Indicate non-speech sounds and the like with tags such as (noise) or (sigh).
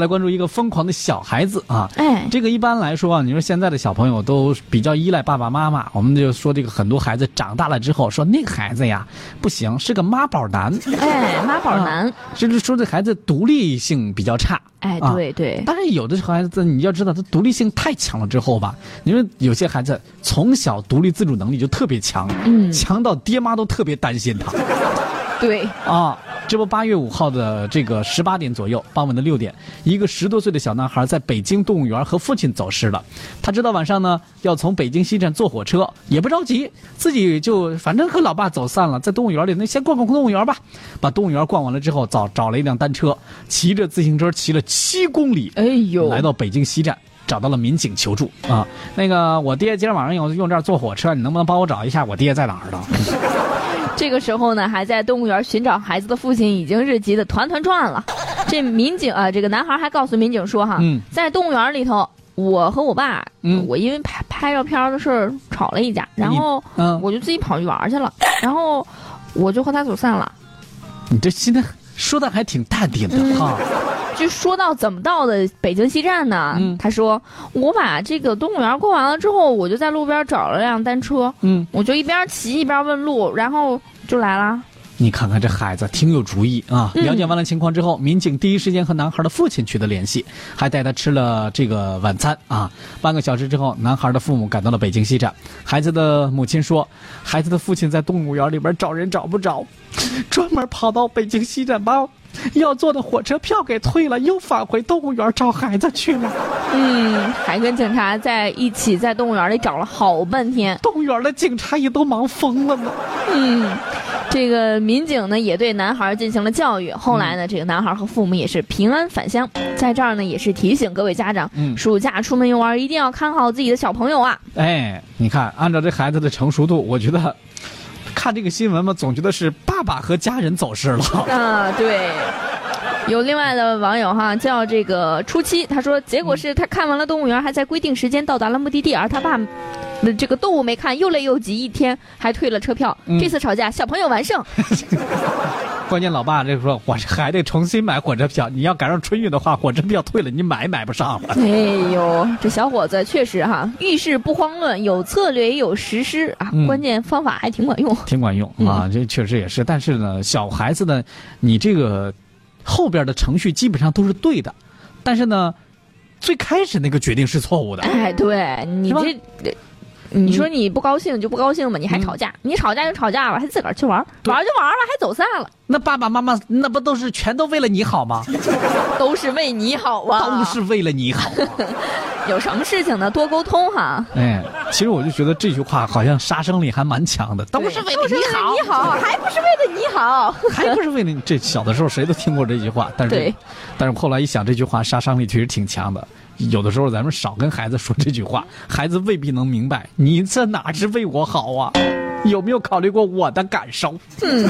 来关注一个疯狂的小孩子啊！哎，这个一般来说啊，你说现在的小朋友都比较依赖爸爸妈妈，我们就说这个很多孩子长大了之后说那个孩子呀不行，是个妈宝男。哎，妈宝男，(laughs) 就是说这孩子独立性比较差。哎，对对。但是有的孩子你要知道，他独立性太强了之后吧，你说有些孩子从小独立自主能力就特别强，嗯，强到爹妈都特别担心他。对啊。这不，八月五号的这个十八点左右，傍晚的六点，一个十多岁的小男孩在北京动物园和父亲走失了。他知道晚上呢要从北京西站坐火车，也不着急，自己就反正和老爸走散了，在动物园里那先逛逛动物园吧。把动物园逛完了之后，找找了一辆单车，骑着自行车骑了七公里，哎呦，来到北京西站，找到了民警求助啊。那个我爹今天晚上用用这儿坐火车，你能不能帮我找一下我爹在哪儿呢？(laughs) 这个时候呢，还在动物园寻找孩子的父亲已经是急得团团转了。这民警啊，这个男孩还告诉民警说：“哈，在动物园里头，我和我爸，我因为拍拍照片的事儿吵了一架，然后我就自己跑去玩去了，然后我就和他走散了。”你这现在说的还挺淡定的哈。(laughs) 就说到怎么到的北京西站呢？他说：“我把这个动物园逛完了之后，我就在路边找了辆单车，嗯，我就一边骑一边问路，然后。”就来了，你看看这孩子挺有主意啊！了解完了情况之后，民警第一时间和男孩的父亲取得联系，还带他吃了这个晚餐啊。半个小时之后，男孩的父母赶到了北京西站。孩子的母亲说，孩子的父亲在动物园里边找人找不着，专门跑到北京西站把 (laughs) 要坐的火车票给退了，又返回动物园找孩子去了。嗯，还跟警察在一起在动物园里找了好半天，动物园的警察也都忙疯了呢。嗯。这个民警呢也对男孩进行了教育，后来呢，这个男孩和父母也是平安返乡。在这儿呢，也是提醒各位家长，暑假出门游玩一定要看好自己的小朋友啊！哎，你看，按照这孩子的成熟度，我觉得看这个新闻嘛，总觉得是爸爸和家人走失了。啊，对。有另外的网友哈，叫这个初七，他说，结果是他看完了动物园，还在规定时间到达了目的地，而他爸。那这个动物没看，又累又急，一天还退了车票。这次吵架，小朋友完胜。(laughs) 关键老爸这说，我还得重新买火车票。你要赶上春运的话，火车票退了，你买买不上了。哎呦，这小伙子确实哈，遇事不慌乱，有策略也有实施啊。关键方法还挺管用，挺管用啊。这确实也是，但是呢，小孩子呢，你这个后边的程序基本上都是对的，但是呢，最开始那个决定是错误的。哎，对你这。你说你不高兴就不高兴吧，你还吵架？你吵架就吵架吧，还自个儿去玩，玩就玩了，还走散了。那爸爸妈妈那不都是全都为了你好吗？(laughs) 都是为你好啊！(laughs) 都是为了你好。(laughs) 有什么事情呢？多沟通哈。哎，其实我就觉得这句话好像杀伤力还蛮强的。都是为了你好，你好，还不是为了你好，(laughs) 还不是为了你。这小的时候谁都听过这句话，但是，但是后来一想，这句话杀伤力确实挺强的。有的时候咱们少跟孩子说这句话，孩子未必能明白。你这哪是为我好啊？有没有考虑过我的感受？嗯。